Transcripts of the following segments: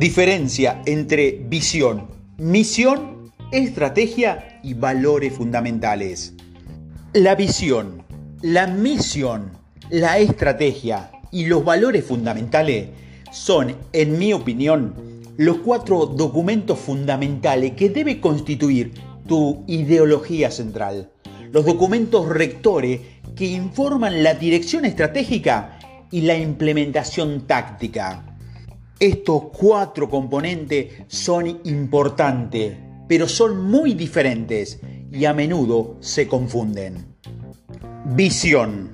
Diferencia entre visión, misión, estrategia y valores fundamentales. La visión, la misión, la estrategia y los valores fundamentales son, en mi opinión, los cuatro documentos fundamentales que debe constituir tu ideología central. Los documentos rectores que informan la dirección estratégica y la implementación táctica. Estos cuatro componentes son importantes, pero son muy diferentes y a menudo se confunden. Visión.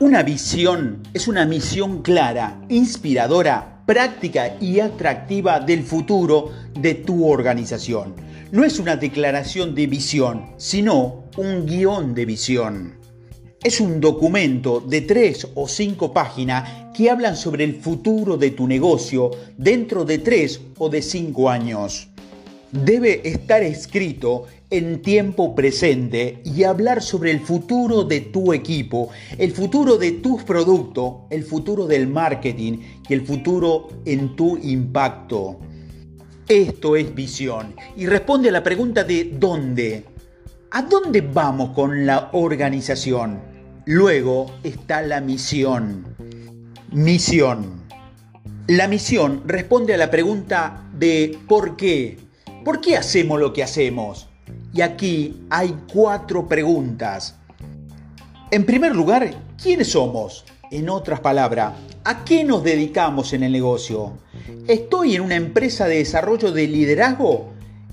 Una visión es una misión clara, inspiradora, práctica y atractiva del futuro de tu organización. No es una declaración de visión, sino un guion de visión. Es un documento de tres o cinco páginas que hablan sobre el futuro de tu negocio dentro de tres o de cinco años. Debe estar escrito en tiempo presente y hablar sobre el futuro de tu equipo, el futuro de tus productos, el futuro del marketing y el futuro en tu impacto. Esto es visión y responde a la pregunta de ¿dónde? ¿A dónde vamos con la organización? Luego está la misión. Misión. La misión responde a la pregunta de ¿por qué? ¿Por qué hacemos lo que hacemos? Y aquí hay cuatro preguntas. En primer lugar, ¿quiénes somos? En otras palabras, ¿a qué nos dedicamos en el negocio? ¿Estoy en una empresa de desarrollo de liderazgo?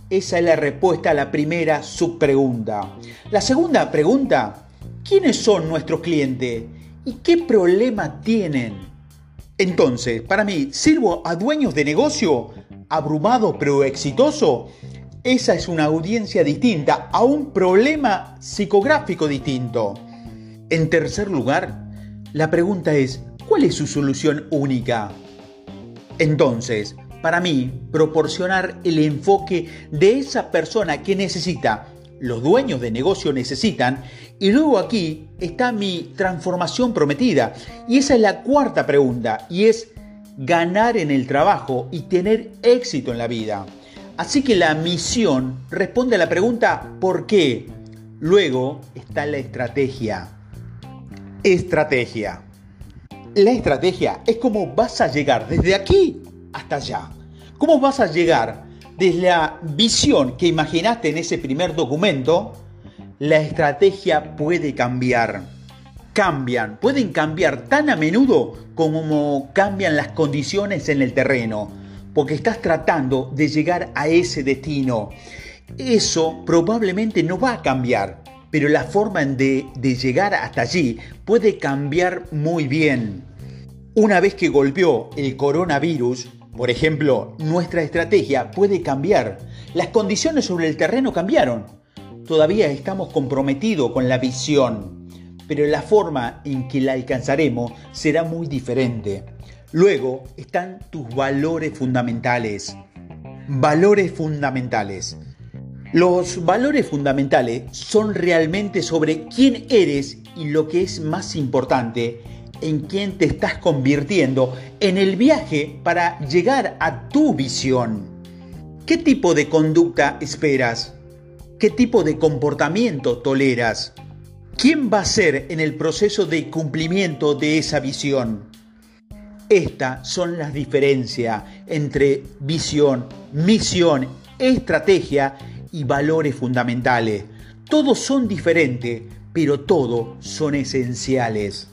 Esa es la respuesta a la primera subpregunta. La segunda pregunta, ¿quiénes son nuestros clientes? ¿Y qué problema tienen? Entonces, para mí, ¿sirvo a dueños de negocio? ¿Abrumado pero exitoso? Esa es una audiencia distinta a un problema psicográfico distinto. En tercer lugar, la pregunta es, ¿cuál es su solución única? Entonces, para mí, proporcionar el enfoque de esa persona que necesita, los dueños de negocio necesitan, y luego aquí está mi transformación prometida. Y esa es la cuarta pregunta, y es ganar en el trabajo y tener éxito en la vida. Así que la misión responde a la pregunta ¿por qué? Luego está la estrategia. Estrategia. La estrategia es cómo vas a llegar desde aquí hasta allá. ¿Cómo vas a llegar desde la visión que imaginaste en ese primer documento? La estrategia puede cambiar. Cambian, pueden cambiar tan a menudo como cambian las condiciones en el terreno, porque estás tratando de llegar a ese destino. Eso probablemente no va a cambiar, pero la forma de, de llegar hasta allí puede cambiar muy bien. Una vez que golpeó el coronavirus, por ejemplo, nuestra estrategia puede cambiar. Las condiciones sobre el terreno cambiaron. Todavía estamos comprometidos con la visión, pero la forma en que la alcanzaremos será muy diferente. Luego están tus valores fundamentales. Valores fundamentales. Los valores fundamentales son realmente sobre quién eres y lo que es más importante, en quién te estás convirtiendo en el viaje para llegar a tu visión. ¿Qué tipo de conducta esperas? ¿Qué tipo de comportamiento toleras? ¿Quién va a ser en el proceso de cumplimiento de esa visión? Estas son las diferencias entre visión, misión, estrategia y valores fundamentales. Todos son diferentes, pero todos son esenciales.